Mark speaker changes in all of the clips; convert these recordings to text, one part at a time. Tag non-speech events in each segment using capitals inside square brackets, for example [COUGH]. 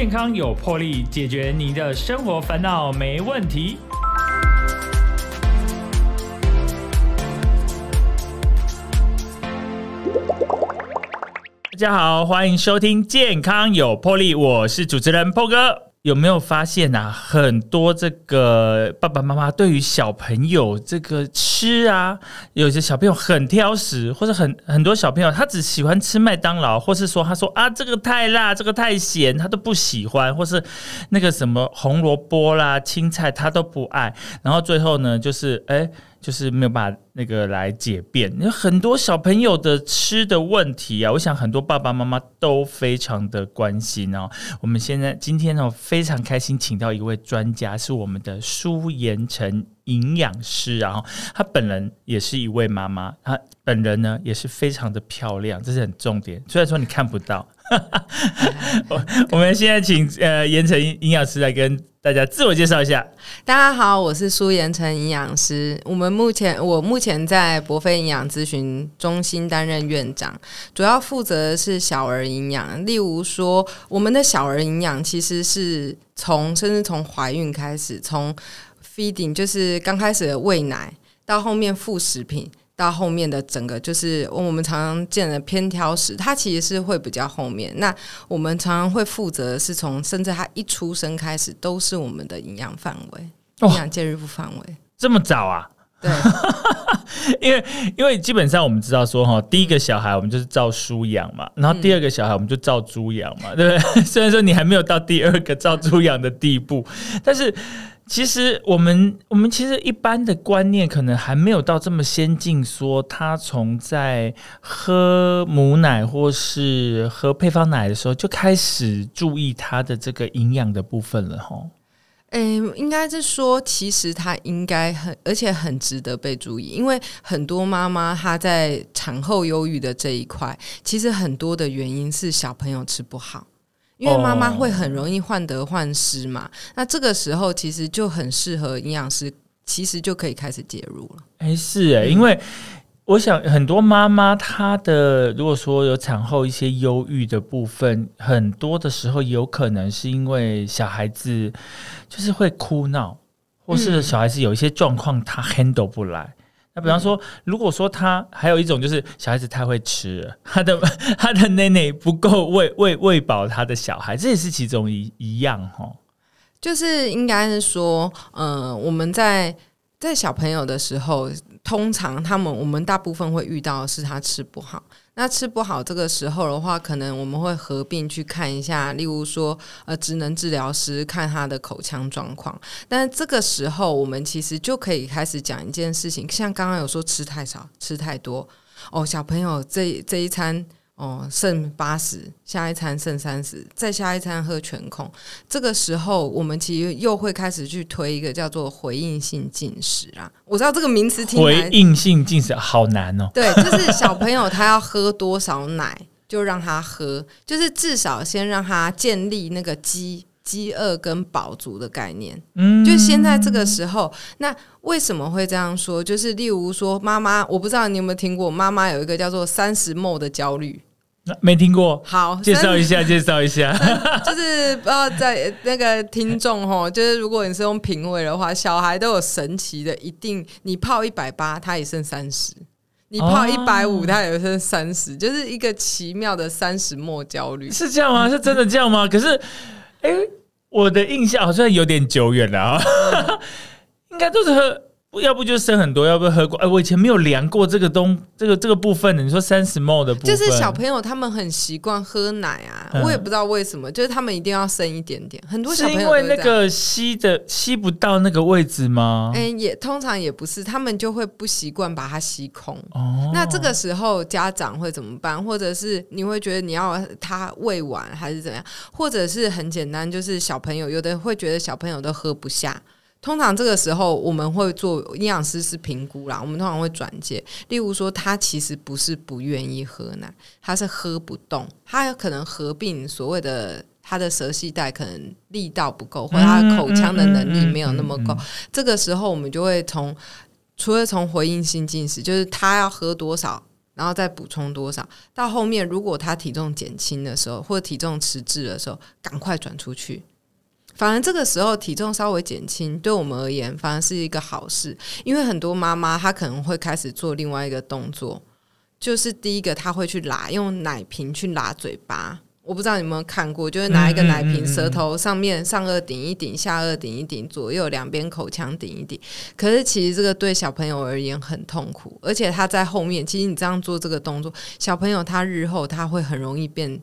Speaker 1: 健康有魄力，解决您的生活烦恼没问题。大家好，欢迎收听《健康有魄力》，我是主持人 PO 哥。有没有发现啊？很多这个爸爸妈妈对于小朋友这个吃啊，有些小朋友很挑食，或者很很多小朋友他只喜欢吃麦当劳，或是说他说啊这个太辣，这个太咸，他都不喜欢，或是那个什么红萝卜啦、青菜他都不爱，然后最后呢，就是哎。就是没有办法那个来解辩，有很多小朋友的吃的问题啊，我想很多爸爸妈妈都非常的关心哦。我们现在今天呢非常开心，请到一位专家，是我们的舒延成营养师，然后他本人也是一位妈妈，他本人呢也是非常的漂亮，这是很重点。虽然说你看不到，[LAUGHS] 我我们现在请呃延成营养师来跟。大家自我介绍一下。
Speaker 2: 大家好，我是苏延成营养师。我们目前我目前在博飞营养咨询中心担任院长，主要负责的是小儿营养。例如说，我们的小儿营养其实是从甚至从怀孕开始，从 feeding 就是刚开始的喂奶，到后面副食品。到后面的整个就是我们常常见的偏挑食，它其实是会比较后面。那我们常常会负责是从甚至他一出生开始都是我们的营养范围、营养介入范围。
Speaker 1: 这么早啊？
Speaker 2: 对，[LAUGHS]
Speaker 1: 因为因为基本上我们知道说哈，第一个小孩我们就是照书养嘛，然后第二个小孩我们就照猪养嘛，对不对？[LAUGHS] 虽然说你还没有到第二个照猪养的地步，但是。其实我们我们其实一般的观念可能还没有到这么先进，说他从在喝母奶或是喝配方奶的时候就开始注意他的这个营养的部分了，哈。
Speaker 2: 嗯，应该是说，其实他应该很，而且很值得被注意，因为很多妈妈她在产后忧郁的这一块，其实很多的原因是小朋友吃不好。因为妈妈会很容易患得患失嘛，那这个时候其实就很适合营养师，其实就可以开始介入了。
Speaker 1: 哎，是哎，因为我想很多妈妈她的如果说有产后一些忧郁的部分，很多的时候有可能是因为小孩子就是会哭闹，或是小孩子有一些状况他 handle 不来。那比方说，如果说他还有一种就是小孩子太会吃，他的 [LAUGHS] 他的奶奶不够喂喂喂饱他的小孩，这也是其中一一样哈。
Speaker 2: 就是应该是说，呃，我们在在小朋友的时候，通常他们我们大部分会遇到是他吃不好。那吃不好这个时候的话，可能我们会合并去看一下，例如说，呃，职能治疗师看他的口腔状况。但这个时候，我们其实就可以开始讲一件事情，像刚刚有说吃太少、吃太多哦，小朋友这这一餐。哦，剩八十，下一餐剩三十，再下一餐喝全控。这个时候，我们其实又会开始去推一个叫做回应性进食啊。我知道这个名词听
Speaker 1: 回应性进食好难哦。
Speaker 2: 对，就是小朋友他要喝多少奶，就让他喝，就是至少先让他建立那个饥饥饿跟饱足的概念。嗯，就现在这个时候，那为什么会这样说？就是例如说，妈妈，我不知道你有没有听过，妈妈有一个叫做三十末的焦虑。
Speaker 1: 没听过，
Speaker 2: 好，
Speaker 1: 介绍一下，介绍一下，[LAUGHS]
Speaker 2: 就是不知道在那个听众吼，就是如果你是用品味的话，小孩都有神奇的，一定你泡一百八，他也剩三十；你泡一百五，他也剩三十，就是一个奇妙的三十末焦虑，
Speaker 1: 是这样吗？是真的这样吗？可是，哎，我的印象好像有点久远了啊，[LAUGHS] 应该都是。要不就生很多，要不喝过？哎，我以前没有量过这个东，这个这个部分的。你说三十 ml 的部分，
Speaker 2: 就是小朋友他们很习惯喝奶啊，我也不知道为什么，就是他们一定要生一点点。很多小朋友
Speaker 1: 因为那个吸的吸不到那个位置吗？
Speaker 2: 哎，也通常也不是，他们就会不习惯把它吸空。哦，那这个时候家长会怎么办？或者是你会觉得你要他喂完还是怎样？或者是很简单，就是小朋友有的会觉得小朋友都喝不下。通常这个时候，我们会做营养师是评估啦。我们通常会转介，例如说，他其实不是不愿意喝奶，他是喝不动，他有可能合并所谓的他的舌系带可能力道不够，或者他的口腔的能力没有那么够。这个时候，我们就会从除了从回应性进食，就是他要喝多少。然后再补充多少。到后面如果他体重减轻的时候，或者体重迟滞的时候，赶快转出去。反而这个时候体重稍微减轻，对我们而言反而是一个好事，因为很多妈妈她可能会开始做另外一个动作，就是第一个她会去拉用奶瓶去拉嘴巴。我不知道你有没有看过，就是拿一个奶瓶，舌头上面上颚顶一顶，下颚顶一顶，左右两边口腔顶一顶。可是其实这个对小朋友而言很痛苦，而且他在后面，其实你这样做这个动作，小朋友他日后他会很容易变。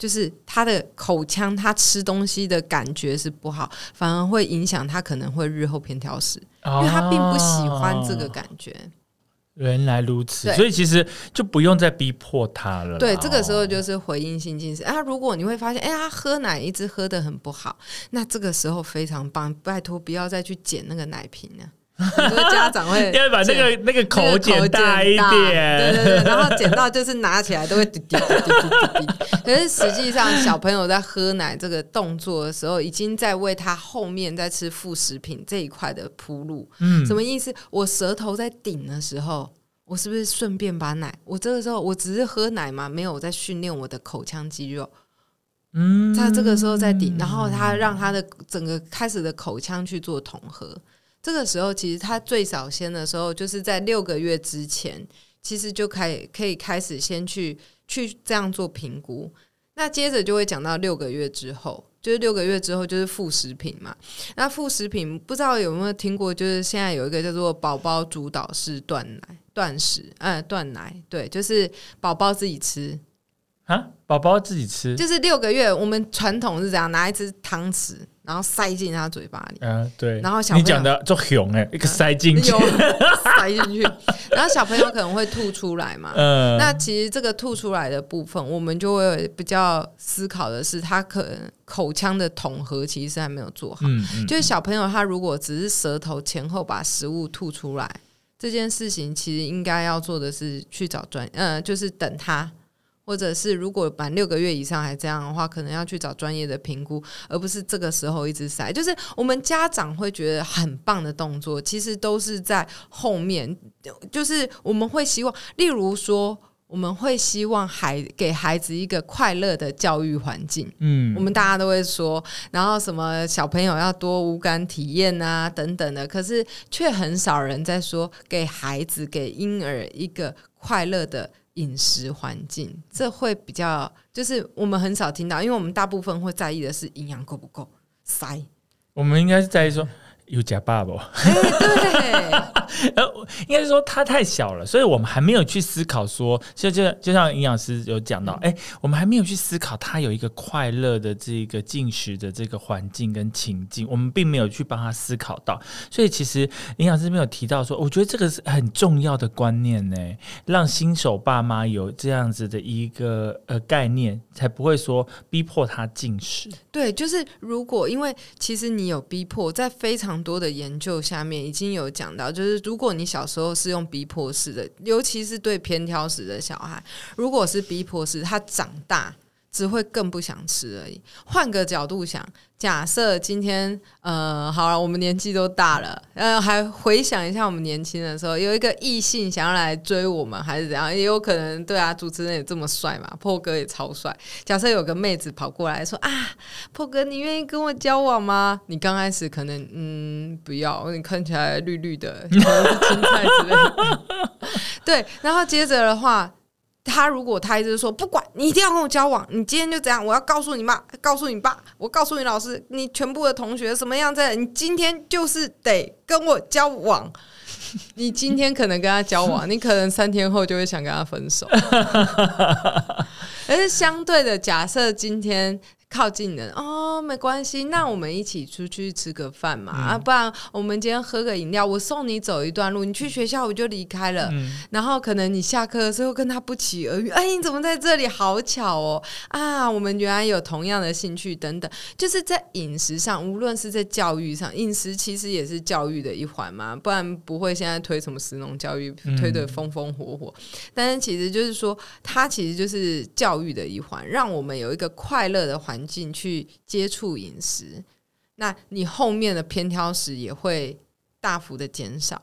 Speaker 2: 就是他的口腔，他吃东西的感觉是不好，反而会影响他可能会日后偏挑食，因为他并不喜欢这个感觉。
Speaker 1: 原来如此，所以其实就不用再逼迫他了。
Speaker 2: 对，这个时候就是回应性进食啊。如果你会发现，哎他，喝奶一直喝的很不好，那这个时候非常棒，拜托不要再去捡那个奶瓶了。很多家长会 [LAUGHS]
Speaker 1: 要把那个那个口剪大一点，
Speaker 2: 对对对，然后剪到就是拿起来都会滴滴滴滴滴滴。[LAUGHS] 可是实际上，小朋友在喝奶这个动作的时候，已经在为他后面在吃副食品这一块的铺路。嗯，什么意思？我舌头在顶的时候，我是不是顺便把奶？我这个时候我只是喝奶嘛，没有在训练我的口腔肌肉。嗯，他这个时候在顶，然后他让他的整个开始的口腔去做统合。这个时候，其实他最早先的时候，就是在六个月之前，其实就可以可以开始先去去这样做评估。那接着就会讲到六个月之后，就是六个月之后就是副食品嘛。那副食品不知道有没有听过？就是现在有一个叫做宝宝主导式断奶断食，嗯，断奶，对，就是宝宝自己吃
Speaker 1: 啊，宝宝自己吃，
Speaker 2: 就是六个月，我们传统是这样，拿一只汤匙。然后塞进他嘴巴里，
Speaker 1: 嗯，对。
Speaker 2: 然后小
Speaker 1: 你讲的就熊哎，一个塞进去，[LAUGHS]
Speaker 2: 塞进去。然后小朋友可能会吐出来嘛，嗯。那其实这个吐出来的部分，我们就会比较思考的是，他可能口腔的统合其实还没有做好。嗯嗯。就是小朋友他如果只是舌头前后把食物吐出来这件事情，其实应该要做的是去找专，呃，就是等他。或者是如果满六个月以上还这样的话，可能要去找专业的评估，而不是这个时候一直塞。就是我们家长会觉得很棒的动作，其实都是在后面。就是我们会希望，例如说，我们会希望孩给孩子一个快乐的教育环境。嗯，我们大家都会说，然后什么小朋友要多无感体验啊等等的，可是却很少人在说给孩子给婴儿一个快乐的。饮食环境，这会比较，就是我们很少听到，因为我们大部分会在意的是营养够不够塞。
Speaker 1: 我们应该是在意说。有假爸爸，
Speaker 2: 对，[LAUGHS]
Speaker 1: 呃，应该是说他太小了，所以我们还没有去思考说，就就就像营养师有讲到，哎，我们还没有去思考他有一个快乐的这个进食的这个环境跟情境，我们并没有去帮他思考到，所以其实营养师没有提到说，我觉得这个是很重要的观念呢，让新手爸妈有这样子的一个呃概念，才不会说逼迫他进食。
Speaker 2: 对，就是如果因为其实你有逼迫，在非常多的研究下面已经有讲到，就是如果你小时候是用逼迫式的，尤其是对偏挑食的小孩，如果是逼迫式，他长大。只会更不想吃而已。换个角度想，假设今天呃，好了，我们年纪都大了，呃，还回想一下我们年轻的时候，有一个异性想要来追我们，还是怎样？也有可能，对啊，主持人也这么帅嘛，破哥也超帅。假设有个妹子跑过来说啊，破哥，你愿意跟我交往吗？你刚开始可能嗯不要，你看起来绿绿的，可能是青菜之类的。[LAUGHS] 对，然后接着的话。他如果他一直说不管你一定要跟我交往，你今天就这样，我要告诉你妈，告诉你爸，我告诉你老师，你全部的同学什么样子，你今天就是得跟我交往。[LAUGHS] 你今天可能跟他交往，你可能三天后就会想跟他分手。而是相对的，假设今天。靠近人哦，没关系，那我们一起出去吃个饭嘛啊，不然我们今天喝个饮料，我送你走一段路，你去学校我就离开了，然后可能你下课的时候跟他不期而遇，哎，你怎么在这里？好巧哦？啊，我们原来有同样的兴趣等等，就是在饮食上，无论是在教育上，饮食其实也是教育的一环嘛，不然不会现在推什么食农教育推的风风火火，但是其实就是说，它其实就是教育的一环，让我们有一个快乐的环。进去接触饮食，那你后面的偏挑食也会大幅的减少。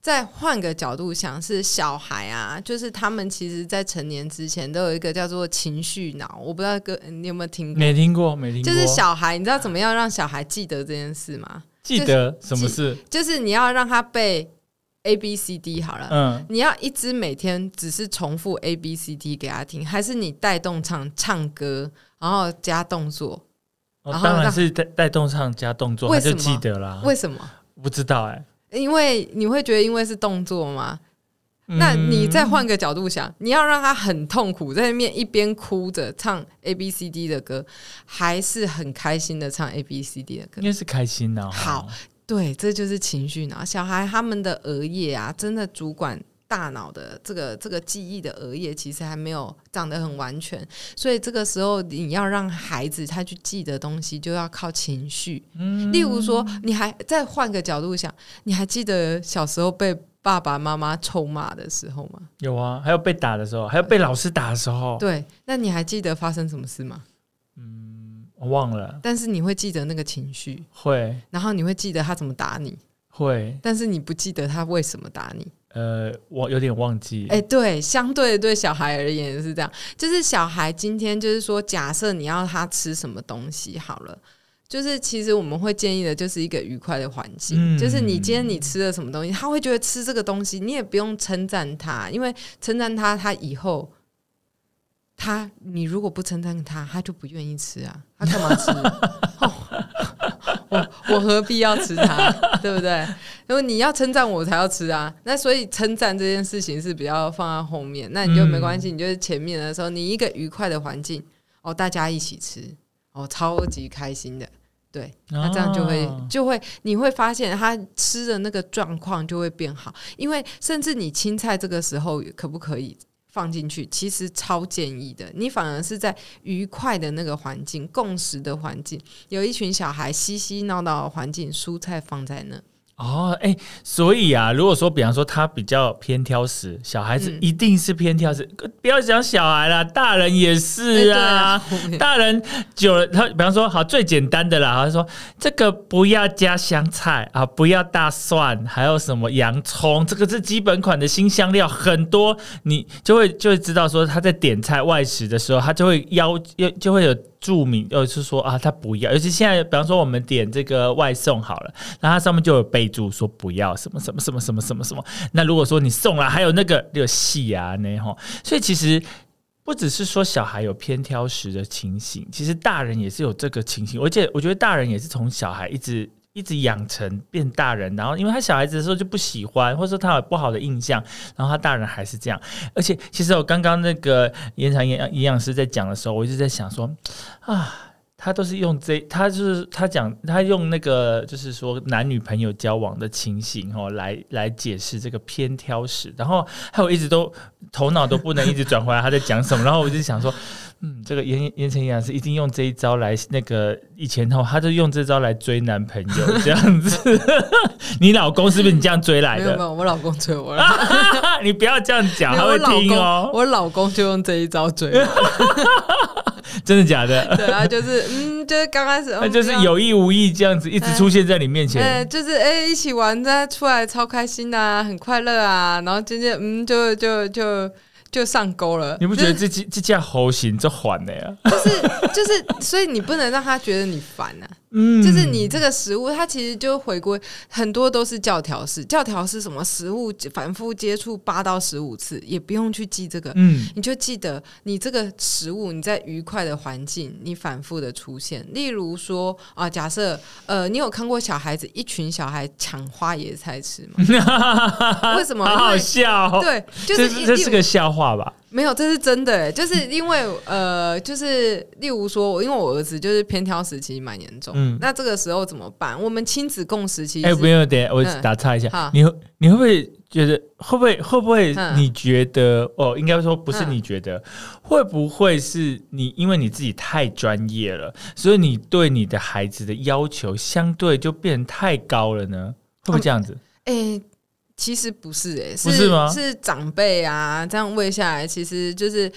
Speaker 2: 再换个角度想，是小孩啊，就是他们其实，在成年之前都有一个叫做情绪脑，我不知道哥你有没有听过？
Speaker 1: 没听过，没听过。
Speaker 2: 就是小孩，你知道怎么样让小孩记得这件事吗？
Speaker 1: 记得什么事？
Speaker 2: 就是你要让他背 A B C D 好了，
Speaker 1: 嗯，
Speaker 2: 你要一直每天只是重复 A B C D 给他听，还是你带动唱唱歌，然后加动作？
Speaker 1: 哦
Speaker 2: 然
Speaker 1: 当然是带带动唱加动作，他就记得啦。
Speaker 2: 为什么？
Speaker 1: 不知道哎、
Speaker 2: 因为你会觉得因为是动作吗？那你再换个角度想，你要让他很痛苦，在那边一边哭着唱 A B C D 的歌，还是很开心的唱 A B C D 的歌
Speaker 1: 应？该是开心哦、
Speaker 2: 好，对，这就是情绪脑。小孩他们的额叶啊，真的主管大脑的这个这个记忆的额叶，其实还没有长得很完全，所以这个时候你要让孩子他去记得东西，就要靠情绪。
Speaker 1: 嗯
Speaker 2: 例如说，你还再换个角度想，你还记得小时候被爸爸妈妈臭骂的时候吗？
Speaker 1: 有啊，还有被打的时候，还有被老师打的时候，
Speaker 2: 对，那你还记得发生什么事吗？
Speaker 1: 我忘了，
Speaker 2: 但是你会记得那个情绪，
Speaker 1: 会。
Speaker 2: 然后你会记得他怎么打你，
Speaker 1: 会，
Speaker 2: 但是你不记得他为什么打你。
Speaker 1: 呃，我有点忘记，
Speaker 2: 哎、对，相对对小孩而言是这样，就是小孩今天就是说，假设你要他吃什么东西好了。就是其实我们会建议的，就是一个愉快的环境。
Speaker 1: 嗯。
Speaker 2: 就是你今天你吃了什么东西，他会觉得吃这个东西，你也不用称赞他，因为称赞他，他以后他你如果不称赞他，他就不愿意吃啊，他干嘛吃？[LAUGHS] 哦我我何必要吃它，[LAUGHS] 对不对？因为你要称赞我才要吃啊，那所以称赞这件事情是比较放在后面，那你就没关系，你就是前面的时候，你一个愉快的环境哦，大家一起吃哦，超级开心的。对，那这样就会、
Speaker 1: 哦
Speaker 2: 就会你会发现他吃的那个状况就会变好，因为甚至你青菜这个时候可不可以放进去，其实超建议的。你反而是在愉快的那个环境、共识的环境，有一群小孩嬉嬉闹闹的环境，蔬菜放在那，
Speaker 1: 哦，哎、所以啊，如果说比方说他比较偏挑食，小孩子
Speaker 2: 嗯。
Speaker 1: 一定是偏挑食，不要讲小孩啦，大人也是啊，大人久了，他比方说好最简单的啦，他说这个不要加香菜啊，不要大蒜，还有什么洋葱，这个是基本款的新香料，很多你就会就会知道说他在点菜外食的时候，他就会要要就会有注明，呃，是说啊他不要，尤其现在比方说我们点这个外送好了，然后它上面就有备注说不要什么什么什么什么什么什么，那如果说你送了，还有那个那个细啊那吼，所以其实。不只是说小孩有偏挑食的情形，其实大人也是有这个情形。而且我觉得大人也是从小孩一直一直养成变大人，然后因为他小孩子的时候就不喜欢，或者说他有不好的印象，然后他大人还是这样。而且其实我刚刚那个延长营养营养师在讲的时候，我一直在想说啊。他都是用这，他就是他讲，他用那个就是说男女朋友交往的情形哦，来来解释这个偏挑食，然后还有一直都头脑都不能一直转回来他在讲什么，然后我就想说，嗯，这个言言承阳是一定用这一招来那个以前哦，他就用这招来追男朋友这样子，[LAUGHS] 你老公是不是你这样追来的？
Speaker 2: 没有没有，我老公追我了，[LAUGHS]
Speaker 1: 你不要这样讲，他会听哦，
Speaker 2: 我老公就用这一招追我，[LAUGHS]
Speaker 1: 真的假的？
Speaker 2: 对啊，就是嗯，就是刚开始，
Speaker 1: 那
Speaker 2: 嗯
Speaker 1: 就是有意无意这样子一直出现在你面前。
Speaker 2: 哎、就是哎、一起玩，再出来超开心的、啊，很快乐啊，然后渐渐嗯，就就就就上钩了。
Speaker 1: 你不觉得这这这架猴行这缓的呀？
Speaker 2: 就是，所以你不能让他觉得你烦啊。
Speaker 1: 嗯
Speaker 2: 就是你这个食物，它其实就回归很多都是教条式，教条是什么？食物反复接触八到十五次，也不用去记这个。
Speaker 1: 嗯
Speaker 2: 你就记得你这个食物你在愉快的环境，你反复的出现。例如说啊，假设呃，你有看过小孩子一群小孩抢花椰菜吃吗？[LAUGHS] 为什么
Speaker 1: 好好笑哦。
Speaker 2: 对，就是一
Speaker 1: 这是个笑话吧？
Speaker 2: 没有，这是真的欸，就是因为呃，就是例如说，我因为我儿子就是偏挑食，其实蛮严重。
Speaker 1: 嗯
Speaker 2: 那这个时候怎么办？我们亲子共识其实
Speaker 1: 哎，
Speaker 2: 是
Speaker 1: 不用，等下我
Speaker 2: 嗯
Speaker 1: 打岔一下
Speaker 2: 好，
Speaker 1: 你会你会不会觉得会不会会不会
Speaker 2: 嗯
Speaker 1: 你觉得哦，应该说不是
Speaker 2: 嗯
Speaker 1: 你觉得，会不会是你因为你自己太专业了，所以你对你的孩子的要求相对就变太高了呢？会不会这样子？
Speaker 2: 哎、其实不是哎、
Speaker 1: 不是吗
Speaker 2: 是长辈啊，这样喂下来，其实就是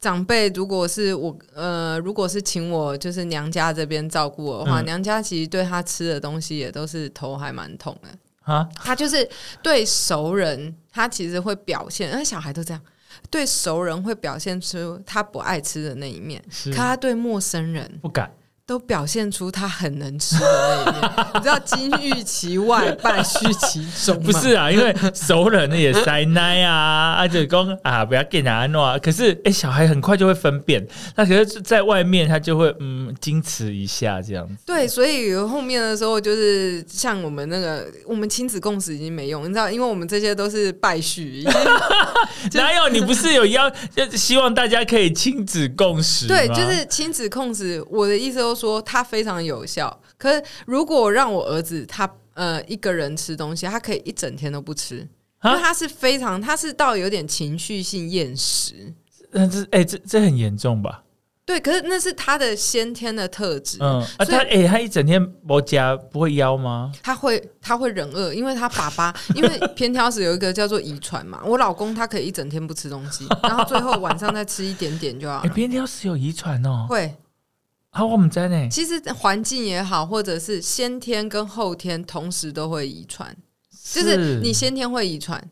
Speaker 2: 长辈。如果是我呃，如果是请我就是娘家这边照顾我的话，
Speaker 1: 嗯
Speaker 2: 娘家其实对他吃的东西也都是头还蛮痛的。
Speaker 1: 啊，
Speaker 2: 他就是对熟人，他其实会表现，那小孩都这样，对熟人会表现出他不爱吃的那一面，可他对陌生人
Speaker 1: 不敢。
Speaker 2: 都表现出他很能吃的那一面。[LAUGHS] 你知道金玉其外，败絮其中 [LAUGHS] 吗？
Speaker 1: 不是啊，因为熟人的也塞奶啊，[LAUGHS] 啊就讲啊不要给他弄啊。可是哎、小孩很快就会分辨，那可是在外面他就会嗯矜持一下这样子。
Speaker 2: 对，所以后面的时候就是像我们那个，我们亲子共识已经没用，你知道，因为我们这些都是败絮，
Speaker 1: 哪有你不是有要就希望大家可以亲子共识？
Speaker 2: 对，就是亲子共识。我的意思就是说，它非常有效。可是如果让我儿子他呃一个人吃东西，他可以一整天都不吃，因
Speaker 1: 啊
Speaker 2: 为他是非常，他是到有点情绪性厌食。
Speaker 1: 那这哎、这这很严重吧？
Speaker 2: 对，可是那是他的先天的特质。
Speaker 1: 嗯啊，他哎、他一整天不加不会腰吗？
Speaker 2: 他会他会忍饿，因为他爸爸 [LAUGHS] 因为偏挑食有一个叫做遗传嘛。我老公他可以一整天不吃东西，然后最后晚上再吃一点点就好
Speaker 1: 哎、
Speaker 2: 了。
Speaker 1: 边条是有遗传哦。
Speaker 2: 会，
Speaker 1: 啊，我们在呢，
Speaker 2: 其实环境也好，或者是先天跟后天同时都会遗传，就是你先天会遗传，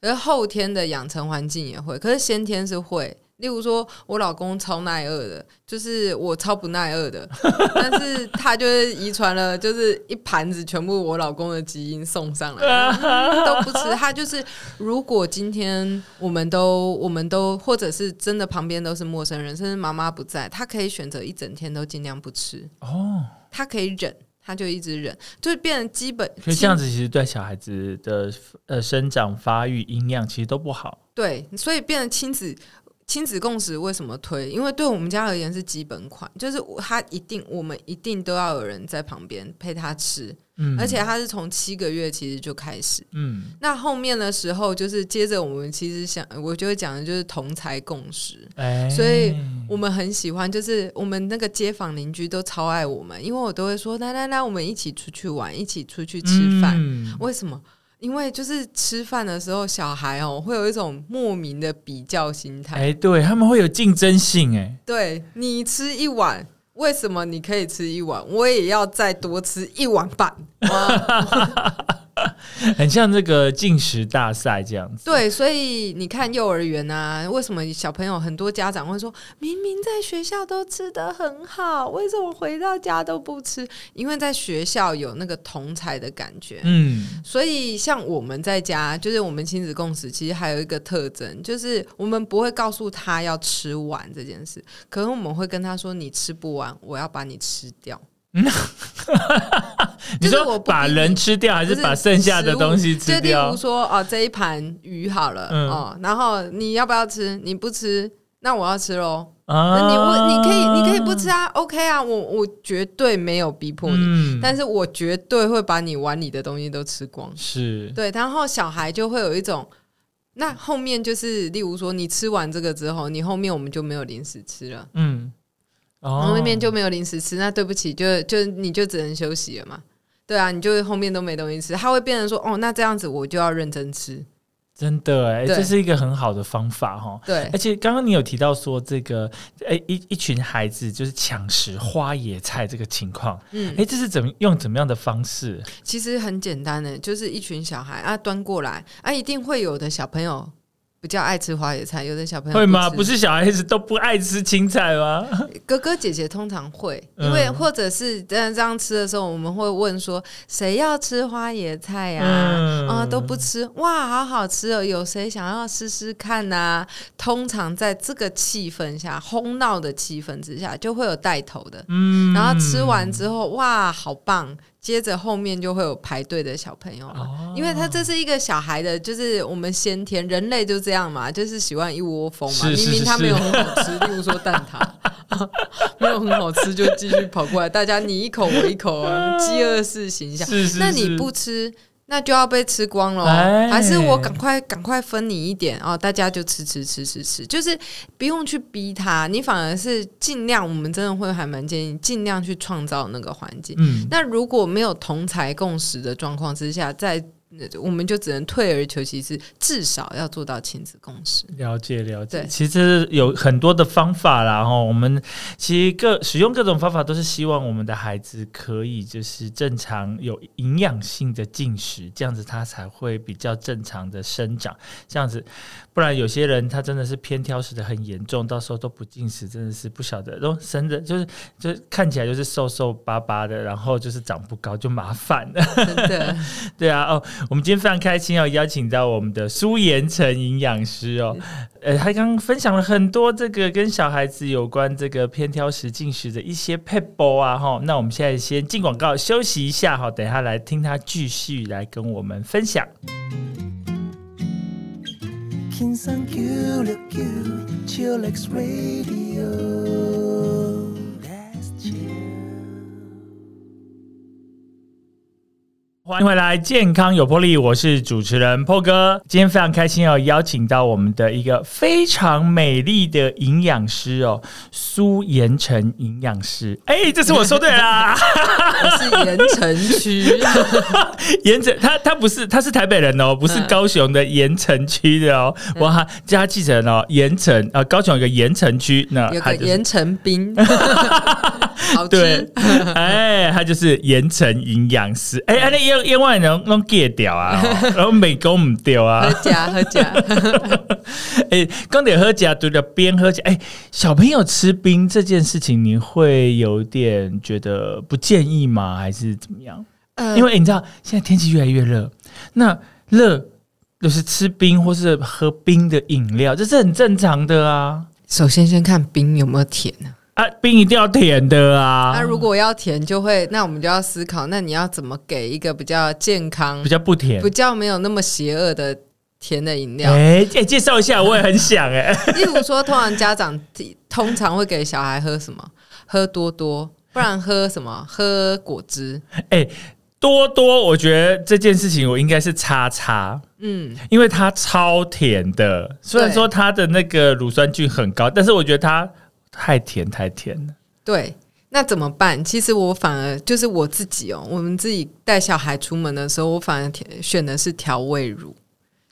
Speaker 2: 而后天的养成环境也会，可是先天是会。例如说，我老公超耐饿的，就是我超不耐饿的，[LAUGHS] 但是他就是遗传了，就是一盘子全部我老公的基因送上来，嗯 [LAUGHS] 都不吃。他就是，如果今天我们都我们都，或者是真的旁边都是陌生人，甚至妈妈不在，他可以选择一整天都尽量不吃，
Speaker 1: 哦，
Speaker 2: 他可以忍，他就一直忍，就是变成基本。
Speaker 1: 所以这样子其实对小孩子的呃生长发育营养其实都不好。
Speaker 2: 对，所以变成亲子亲子共识为什么推？因为对我们家而言是基本款，就是我他一定我们一定都要有人在旁边陪他吃，
Speaker 1: 嗯，
Speaker 2: 而且他是从七个月其实就开始。
Speaker 1: 嗯，
Speaker 2: 那后面的时候，就是接着我们其实想，我就会讲的就是同才共识。
Speaker 1: 哎、
Speaker 2: 所以我们很喜欢，就是我们那个街坊邻居都超爱我们，因为我都会说来来来，我们一起出去玩，一起出去吃饭。
Speaker 1: 嗯
Speaker 2: 为什么？因为就是吃饭的时候，小孩哦会有一种莫名的比较心态。
Speaker 1: 哎、对他们会有竞争性、哎，
Speaker 2: 对你吃一碗，为什么你可以吃一碗，我也要再多吃一碗半？[LAUGHS] 哇 [LAUGHS]
Speaker 1: 很像这个进食大赛这样子。
Speaker 2: 对，所以你看幼儿园啊，为什么小朋友很多家长会说，明明在学校都吃得很好，为什么回到家都不吃？因为在学校有那个同才的感觉。
Speaker 1: 嗯，
Speaker 2: 所以，像我们在家，就是我们亲子共识，其实还有一个特征，就是我们不会告诉他要吃完这件事，可能我们会跟他说：“你吃不完，我要把你吃掉。[LAUGHS]
Speaker 1: 你
Speaker 2: 说我
Speaker 1: 说把人吃掉，还是把剩下的东西吃掉
Speaker 2: 就例如？说，哦，这一盘鱼好了，
Speaker 1: 嗯
Speaker 2: 哦，然后你要不要吃？你不吃，那我要吃喽。你问，你可以，你可以不吃啊，OK 啊，我我绝对没有逼迫你，
Speaker 1: 嗯
Speaker 2: 但是我绝对会把你碗里的东西都吃光。
Speaker 1: 是
Speaker 2: 对，然后小孩就会有一种，那后面就是，例如说，你吃完这个之后，你后面我们就没有零食吃了，
Speaker 1: 嗯，哦
Speaker 2: 后那边就没有零食吃，那对不起，就就你就只能休息了嘛。对啊，你就后面都没东西吃，他会变成说，哦，那这样子我就要认真吃。
Speaker 1: 真的这是一个很好的方法哈。
Speaker 2: 对
Speaker 1: 而且刚刚你有提到说这个，哎，一一群孩子就是抢食花野菜这个情况，
Speaker 2: 嗯，
Speaker 1: 哎，这是怎么用怎么样的方式？
Speaker 2: 其实很简单的，就是一群小孩啊端过来啊，一定会有的小朋友比较爱吃花椰菜，有的小朋友
Speaker 1: 会吗？不是小孩子都不爱吃青菜吗？
Speaker 2: 哥哥姐姐通常会，
Speaker 1: 嗯
Speaker 2: 因为或者是这样这样吃的时候，我们会问说谁要吃花椰菜呀、
Speaker 1: 嗯
Speaker 2: 啊？都不吃，哇，好好吃哦！有谁想要试试看呐、通常在这个气氛下，哄闹的气氛之下，就会有带头的，
Speaker 1: 嗯
Speaker 2: 然后吃完之后，哇，好棒！接着后面就会有排队的小朋友了。
Speaker 1: 哦
Speaker 2: 因为他这是一个小孩的，就是我们先天人类就这样嘛，就是喜欢一窝蜂嘛。
Speaker 1: 是是是
Speaker 2: 明明他没有很好吃，例如说蛋挞，[LAUGHS] 没有很好吃就继续跑过来，大家你一口我一口啊，[LAUGHS] 饥饿式形象。那你不吃，那就要被吃光了还是我赶快赶快分你一点哦？大家就吃吃吃吃吃，就是不用去逼他，你反而是尽量，我们真的会还蛮建议尽量去创造那个环境。
Speaker 1: 嗯
Speaker 2: 那如果没有同财共识的状况之下，在那我们就只能退而求其次，至少要做到亲子共识。
Speaker 1: 了解了解，
Speaker 2: 对。
Speaker 1: 其实有很多的方法啦，哈，我们其实各使用各种方法，都是希望我们的孩子可以就是正常有营养性的进食，这样子他才会比较正常的生长，这样子，不然有些人他真的是偏挑食的很严重，到时候都不进食，真的是不晓得，都生的就是就看起来就是瘦瘦巴巴的，然后就是长不高，就麻烦了。
Speaker 2: 真的，[LAUGHS]
Speaker 1: 对啊，哦，我们今天非常开心哦，邀请到我们的苏延成营养师哦，呃，他刚刚分享了很多这个跟小孩子有关这个偏挑食进食的一些 p e b l 啊，哈，那我们现在先进广告休息一下哈，等一下来听他继续来跟我们分享。
Speaker 3: 天生 Q 六 Q Chillax Radio
Speaker 1: 欢迎回来，健康有魄力，我是主持人 PO 哥。今天非常开心哦邀请到我们的一个非常美丽的营养师哦，苏延成营养师。哎，这次我说对啦。
Speaker 2: 我是盐城区，[LAUGHS]
Speaker 1: 盐城，他他不是，他是台北人哦，不是高雄的盐城区的哦。哇，加记成哦，盐城啊，高雄有个盐城区，那
Speaker 2: 有个盐城冰，好 [LAUGHS] [LAUGHS]
Speaker 1: 对。，哎，他就是盐城营养师。哎，哎，那另另外能弄 get 掉啊，哦然后美工唔掉啊
Speaker 2: 喝。加喝加，[LAUGHS]
Speaker 1: 哎，刚得喝假，对着边喝假。哎，小朋友吃冰这件事情，你会有点觉得不建议吗？还是怎么样？
Speaker 2: 呃
Speaker 1: 因为你知道现在天气越来越热，那热就是吃冰或是喝冰的饮料，这是很正常的啊。
Speaker 2: 首先先看冰有没有甜呢、
Speaker 1: 啊，冰一定要甜的啊。
Speaker 2: 那如果要甜，就会那我们就要思考，那你要怎么给一个比较健康
Speaker 1: 比、较不甜
Speaker 2: 比，较没有那么邪恶的甜的饮料？
Speaker 1: 哎哎，介绍一下，我也很想哎。[LAUGHS]
Speaker 2: 例如说，通常家长通常会给小孩喝什么？喝多多，不然喝什么？喝果汁。
Speaker 1: 哎，多多，我觉得这件事情我应该是叉叉，
Speaker 2: 嗯，
Speaker 1: 因为它超甜的。虽然说它的那个乳酸菌很高，但是我觉得它太甜太甜了。
Speaker 2: 对。那怎么办？其实我反而就是我自己哦，我们自己带小孩出门的时候，我反而填选的是调味乳，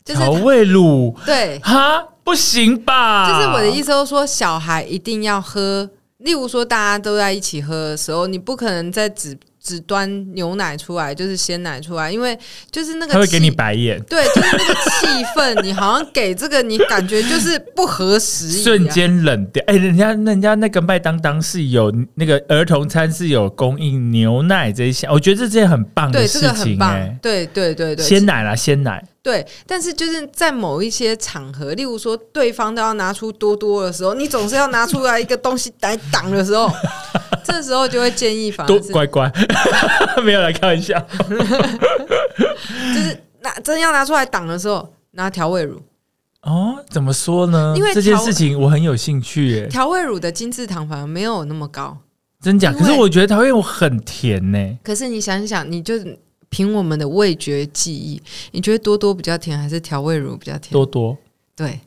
Speaker 2: 就是
Speaker 1: 调味乳
Speaker 2: 对，
Speaker 1: 哈，不行吧？
Speaker 2: 就是我的意思，就是说小孩一定要喝。例如说，大家都在一起喝的时候，你不可能在只只端牛奶出来，就是鲜奶出来，因为就是那个
Speaker 1: 他会给你白眼。
Speaker 2: 对，就是那个气氛，你好像给这个，你感觉就是不合时宜、啊，
Speaker 1: 瞬间冷掉。哎、人家人家那个麦当当是有那个儿童餐是有供应牛奶这一项，我觉得这件很棒的
Speaker 2: 对
Speaker 1: 事情、
Speaker 2: 这个很棒
Speaker 1: 哎，，
Speaker 2: 对对对对，
Speaker 1: 鲜奶啦，鲜奶。
Speaker 2: 对，但是就是在某一些场合，例如说对方都要拿出多多的时候，你总是要拿出来一个东西来挡的时候，这时候就会建议反
Speaker 1: 多
Speaker 2: 而是
Speaker 1: 乖乖，[LAUGHS] 没有来开玩笑。
Speaker 2: 就是拿真要拿出来挡的时候，拿调味乳。
Speaker 1: 哦，怎么说呢？
Speaker 2: 因为调
Speaker 1: 这件事情我很有兴趣耶，
Speaker 2: 调味乳的精制糖反而没有那么高，
Speaker 1: 真假？可是我觉得调味乳很甜呢。
Speaker 2: 可是你想一想，你就凭我们的味觉记忆，你觉得多多比较甜还是调味乳比较甜？
Speaker 1: 多多
Speaker 2: 对，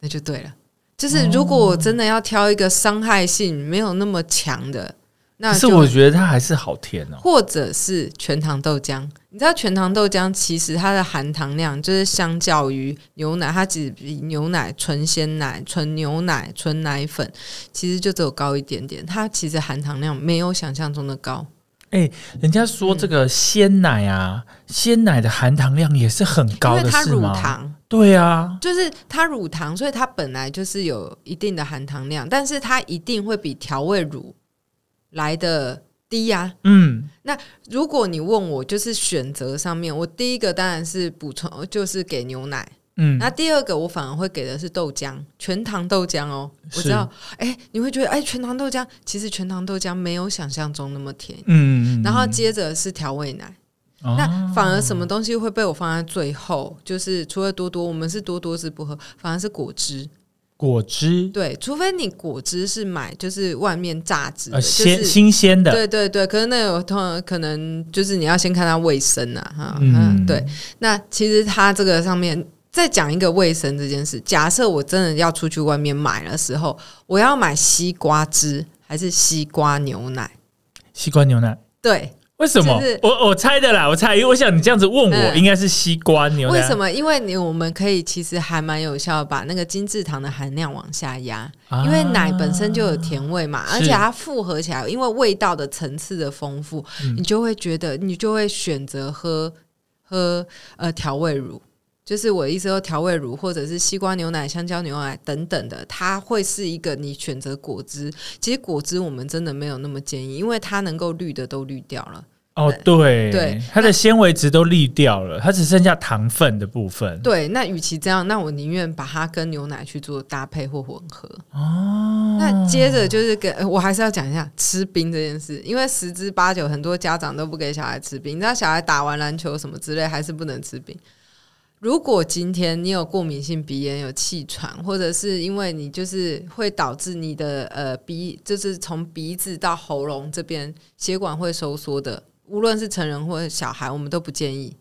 Speaker 2: 那就对了。就是如果我真的要挑一个伤害性没有那么强的，那
Speaker 1: 可是我觉得它还是好甜哦。
Speaker 2: 或者是全糖豆浆。你知道全糖豆浆其实它的含糖量就是相较于牛奶，它只比牛奶、纯鲜奶、纯牛奶、纯奶粉，其实就只有高一点点。它其实含糖量没有想象中的高。
Speaker 1: 哎人家说这个鲜奶啊，鲜奶的含糖量也是很高的，
Speaker 2: 为它乳
Speaker 1: 是吗？
Speaker 2: 糖，
Speaker 1: 对啊，
Speaker 2: 就是它乳糖，所以它本来就是有一定的含糖量，但是它一定会比调味乳来的低呀、
Speaker 1: 嗯，那
Speaker 2: 如果你问我，就是选择上面，我第一个当然是补充，就是给牛奶。
Speaker 1: 嗯，
Speaker 2: 那第二个我反而会给的是豆浆，全糖豆浆哦。我知道，哎、你会觉得，哎、全糖豆浆其实全糖豆浆没有想象中那么甜。
Speaker 1: 嗯，
Speaker 2: 然后接着是调味奶，
Speaker 1: 哦
Speaker 2: 那反而什么东西会被我放在最后？就是除了多多，我们是多多是不喝，反而是果汁。
Speaker 1: 果汁
Speaker 2: 对，除非你果汁是买就是外面榨汁的，
Speaker 1: 呃鲜
Speaker 2: 就是
Speaker 1: 新鲜的，
Speaker 2: 对对对，可是那有通常可能就是你要先看它卫生啊，哈，
Speaker 1: 嗯
Speaker 2: 嗯，对。那其实它这个上面再讲一个卫生这件事，假设我真的要出去外面买的时候，我要买西瓜汁还是西瓜牛奶？
Speaker 1: 西瓜牛奶。
Speaker 2: 对，
Speaker 1: 为什么
Speaker 2: 就是？
Speaker 1: 我我猜的啦，我猜，因为我想你这样子问我，
Speaker 2: 嗯
Speaker 1: 应该是西瓜牛奶。
Speaker 2: 为什么？因为你我们可以其实还蛮有效的把那个精制糖的含量往下压，
Speaker 1: 啊
Speaker 2: 因为奶本身就有甜味嘛，而且它复合起来，因为味道的层次的丰富，
Speaker 1: 嗯
Speaker 2: 你就会觉得你就会选择喝喝呃调味乳。就是我的意思说，调味乳或者是西瓜牛奶、香蕉牛奶等等的，它会是一个你选择果汁。其实果汁我们真的没有那么建议，因为它能够滤的都滤掉了。
Speaker 1: 哦，对
Speaker 2: 对
Speaker 1: 它的纤维值都滤掉了，它只剩下糖分的部分。
Speaker 2: 对，那与其这样，那我宁愿把它跟牛奶去做搭配或混合。
Speaker 1: 哦，
Speaker 2: 那接着就是给呃我还是要讲一下吃冰这件事，因为十之八九很多家长都不给小孩吃冰，你知道小孩打完篮球什么之类还是不能吃冰。如果今天你有过敏性鼻炎、有气喘，或者是因为你就是会导致你的呃鼻，就是从鼻子到喉咙这边血管会收缩的，无论是成人或者小孩，我们都不建议。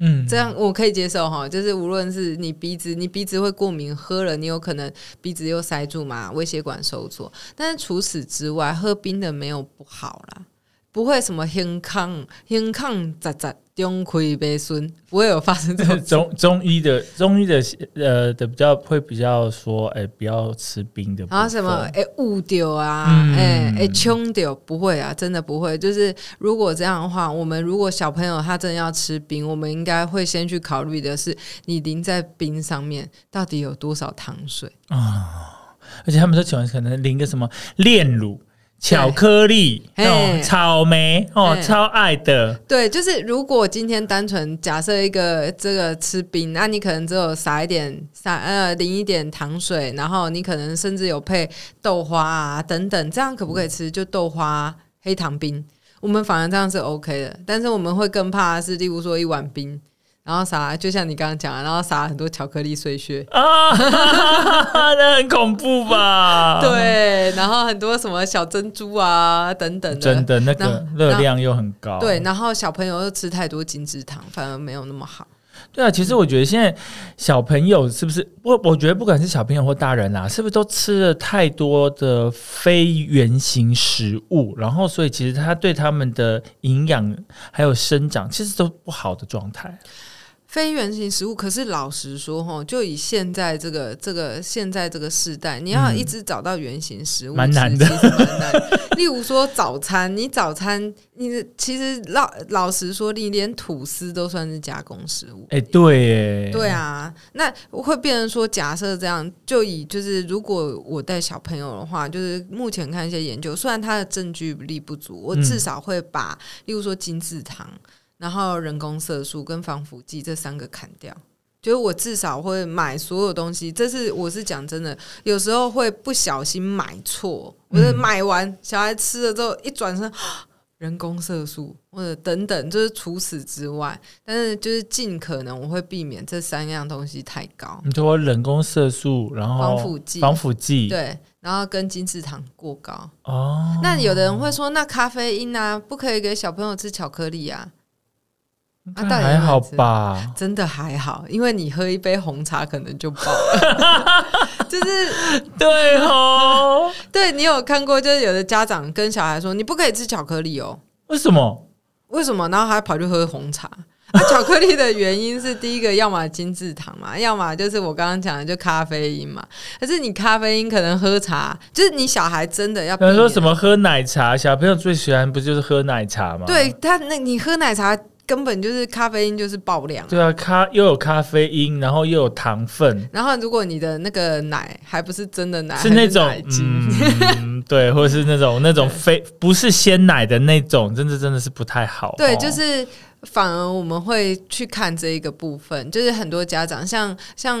Speaker 1: 嗯，
Speaker 2: 这样我可以接受哈，就是无论是你鼻子，你鼻子会过敏，喝了你有可能鼻子又塞住嘛，微血管收缩。但是除此之外，喝冰的没有不好啦，不会什么胸抗胸抗咋咋中亏杯孙，不会有发生这种。[LAUGHS]
Speaker 1: 中中医的中医的呃的比较会比较说，哎、不要吃冰的部分。
Speaker 2: 然后什么哎误丢啊，
Speaker 1: 嗯
Speaker 2: 哎哎冲丢，不会啊，真的不会。就是如果这样的话，我们如果小朋友他真的要吃冰，我们应该会先去考虑的是，你淋在冰上面到底有多少糖水啊。
Speaker 1: 而且他们都喜欢可能淋个什么炼乳、巧克力、
Speaker 2: 嘿
Speaker 1: 哦、草莓哦，超爱的。
Speaker 2: 对，就是如果今天单纯假设一个这个吃冰，那你可能只有撒一点撒呃淋一点糖水，然后你可能甚至有配豆花啊等等，这样可不可以吃？就豆花黑糖冰，我们反而这样是 OK 的，但是我们会更怕的是，例如说一碗冰。然后撒，就像你刚刚讲的，然后撒很多巧克力碎屑，
Speaker 1: 啊，[LAUGHS] 那很恐怖吧？，
Speaker 2: 对，然后很多什么小珍珠啊等等的，
Speaker 1: 真的那个
Speaker 2: 那
Speaker 1: 热量又很高。
Speaker 2: 对，然后小朋友又吃太多精制糖，反而没有那么好。
Speaker 1: 对啊，其实我觉得现在小朋友是不是我我觉得不管是小朋友或大人啦、是不是都吃了太多的非原形食物，然后所以其实他对他们的营养还有生长其实都不好的状态。
Speaker 2: 非原型食物，可是老实说，哈，就以现在这个这个现在这个时代，你要
Speaker 1: 嗯
Speaker 2: 一直找到原型食物，
Speaker 1: 蛮难的
Speaker 2: 其实蛮难。[LAUGHS] 例如说早餐，你早餐，你的其实老老实说，你连吐司都算是加工食物。
Speaker 1: 哎、对耶，
Speaker 2: 对啊，那会变成说，假设这样，就以就是如果我带小朋友的话，就是目前看一些研究，虽然它的证据力不足，我
Speaker 1: 嗯
Speaker 2: 至少会把，例如说精制糖，然后人工色素跟防腐剂这三个砍掉。就是我至少会买所有东西，这是我是讲真的，有时候会不小心买错，我是
Speaker 1: 嗯
Speaker 2: 买完小孩吃了之后一转身。[GASPS] 人工色素或者等等，就是除此之外，但是就是尽可能我会避免这三样东西太高，
Speaker 1: 你说人工色素，然后
Speaker 2: 防腐剂
Speaker 1: 防腐剂，
Speaker 2: 对，然后跟精制糖过高。
Speaker 1: 哦，
Speaker 2: 那有的人会说，那咖啡因啊，不可以给小朋友吃巧克力啊？
Speaker 1: 那
Speaker 2: 啊但
Speaker 1: 还好吧？
Speaker 2: 真的还好，因为你喝一杯红茶可能就爆了。[LAUGHS] 就是
Speaker 1: 对哦，[LAUGHS]
Speaker 2: 对你有看过，就是有的家长跟小孩说，你不可以吃巧克力哦。
Speaker 1: 为什么？
Speaker 2: 为什么？然后还跑去喝红茶。啊，[LAUGHS] 巧克力的原因是第一个，要么精制糖嘛，要么就是我刚刚讲的就咖啡因嘛。可是你咖啡因可能喝茶，就是你小孩真的要
Speaker 1: 比如说什么喝奶茶，小朋友最喜欢不就是喝奶茶吗？
Speaker 2: 对他，那你喝奶茶根本就是咖啡因就是爆量。
Speaker 1: 对啊，咖又有咖啡因，然后又有糖分，
Speaker 2: 然后如果你的那个奶还不是真的奶，
Speaker 1: 是那种 [LAUGHS] 对，或者是那种那种非不是鲜奶的那种，真的真的是不太好。
Speaker 2: 对，
Speaker 1: 哦
Speaker 2: 就是反而我们会去看这一个部分，就是很多家长像像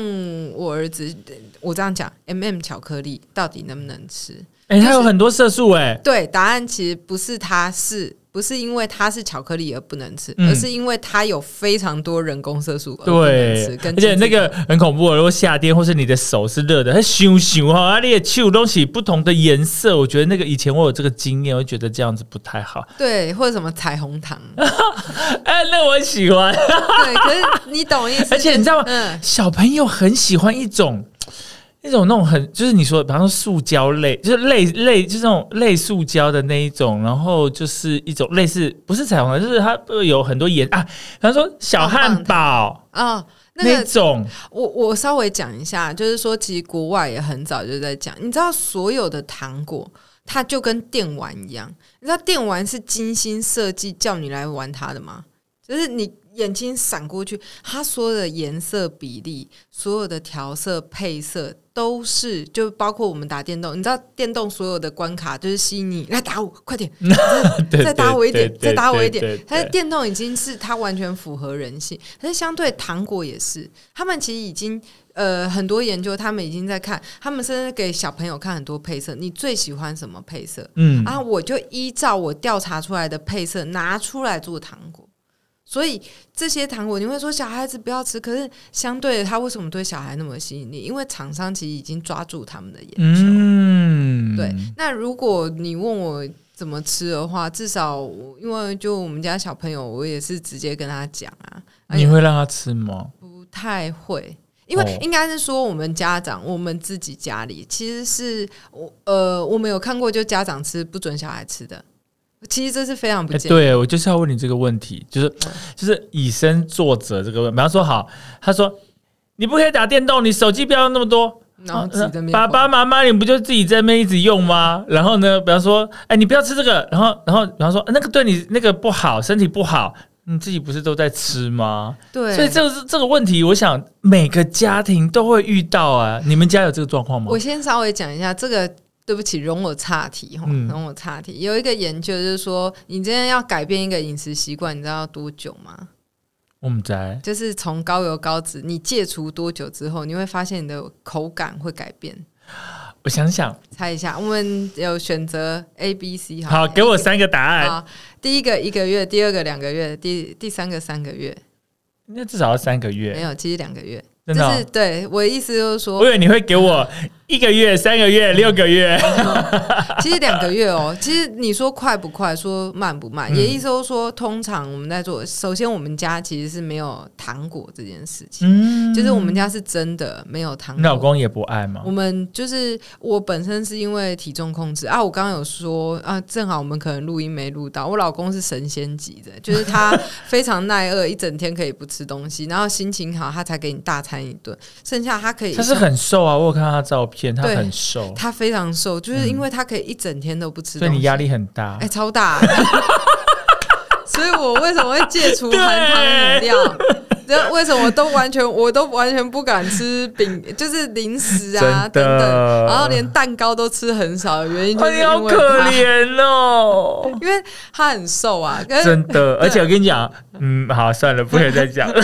Speaker 2: 我儿子，我这样讲，M、m 巧克力到底能不能吃？
Speaker 1: 哎、它有很多色素哎、
Speaker 2: 对，答案其实不是它是。不是因为它是巧克力而不能吃，
Speaker 1: 嗯
Speaker 2: 而是因为它有非常多人工色素而不能吃。
Speaker 1: 而且那个很恐怖哦，如果夏天或是你的手是热的，它咻咻哈，啊，你的手东西不同的颜色，我觉得那个以前我有这个经验，我就觉得这样子不太好。[LAUGHS]
Speaker 2: 对，或者什么彩虹糖，
Speaker 1: 哎、[LAUGHS] 那我很喜欢，
Speaker 2: 对，可是你懂意思？[LAUGHS]
Speaker 1: 而且你知道吗？
Speaker 2: 嗯，
Speaker 1: 小朋友很喜欢一种那种那种很就是你说，比方说塑胶类，就是类类就是那种类塑胶的那一种，然后就是一种类似不是彩虹的，就是它呃有很多颜啊，比方说小汉堡
Speaker 2: 啊、那
Speaker 1: 那
Speaker 2: 个
Speaker 1: 种，
Speaker 2: 我我稍微讲一下，就是说，其实国外也很早就在讲，你知道所有的糖果，它就跟电玩一样，你知道电玩是精心设计叫你来玩它的吗？就是你眼睛闪过去，它所有的颜色比例、所有的调色配色都是，就包括我们打电动，你知道电动所有的关卡就是吸引你来打我，快点，[LAUGHS] 再打我一点再打我一点
Speaker 1: 对。
Speaker 2: 它的电动已经是它完全符合人性，但是相对糖果也是，他们其实已经呃很多研究，他们已经在看，他们甚至给小朋友看很多配色，你最喜欢什么配色？
Speaker 1: 嗯
Speaker 2: 啊，我就依照我调查出来的配色拿出来做糖果。所以这些糖果，你会说小孩子不要吃，可是相对的，它为什么对小孩那么吸引力？因为厂商其实已经抓住他们的眼球。
Speaker 1: 嗯，
Speaker 2: 对，那如果你问我怎么吃的话，至少因为就我们家小朋友，我也是直接跟他讲啊，哎
Speaker 1: 你会让他吃吗？
Speaker 2: 不太会。因为
Speaker 1: 哦
Speaker 2: 应该是说，我们家长，我们自己家里其实是我呃，我们有看过，就家长吃不准小孩吃的，其实这是非常不
Speaker 1: 哎，
Speaker 2: 健康。
Speaker 1: 对我就是要问你这个问题，就是
Speaker 2: 嗯
Speaker 1: 就是以身作则这个问，比方说好，他说你不可以打电动，你手机不要用那么多。
Speaker 2: 然后
Speaker 1: 爸爸妈妈，你不就自己在那边一直用吗？然后呢，比方说，哎，你不要吃这个，然后，然后，比方说，那个对你那个不好，身体不好，你自己不是都在吃吗？
Speaker 2: 对，
Speaker 1: 所以这个是这个问题，我想每个家庭都会遇到啊。你们家有这个状况吗
Speaker 2: 我？先稍微讲一下这个。对不起，容我岔题哈，
Speaker 1: 嗯
Speaker 2: 容我岔题。有一个研究就是说，你今天要改变一个饮食习惯，你知道要多久吗？
Speaker 1: 我们在
Speaker 2: 就是从高油高脂，你戒除多久之后，你会发现你的口感会改变。
Speaker 1: 我想想，
Speaker 2: 猜一下，我们有选择 A、B、C
Speaker 1: 好，
Speaker 2: 了
Speaker 1: 给我三个答案，
Speaker 2: 好，第一个一个月，第二个两个月，第第三个三个月，
Speaker 1: 那至少要三个月
Speaker 2: 没
Speaker 1: 月，
Speaker 2: 有，其实两个月。
Speaker 1: 真的哦、
Speaker 2: 就是对我的意思就是说，
Speaker 1: 我以为你会给我一个月、三个月、六个月。[LAUGHS]
Speaker 2: 其实两个月哦，其实你说快不快，说慢不慢，
Speaker 1: 嗯
Speaker 2: 也意思就是说，通常我们在做，首先我们家其实是没有糖果这件事情，
Speaker 1: 嗯
Speaker 2: 就是我们家是真的没有糖果
Speaker 1: 你老。公也不爱吗
Speaker 2: 我？们就是我本身是因为体重控制啊，我刚刚有说啊，正好我们可能录音没录到。我老公是神仙级的，就是他非常耐饿，一整天可以不吃东西，然后心情好他才给你大餐一顿，剩下他可以
Speaker 1: 他是很瘦啊，我有看到他照片，他很瘦，
Speaker 2: 他非常瘦，就是因为他可以一整天都不吃
Speaker 1: 所以你压力很大
Speaker 2: 哎、。超大。[LAUGHS] 所以我为什么会戒除含糖饮料？[LAUGHS] 这为什么都完全我都完全不敢吃饼，就是零食啊等等，然后连蛋糕都吃很少的原因就是
Speaker 1: 哎，你好可，怜哦，[LAUGHS]
Speaker 2: 因为他很瘦啊，
Speaker 1: 真的。而且我跟你讲，嗯，好，算了，不能再讲了。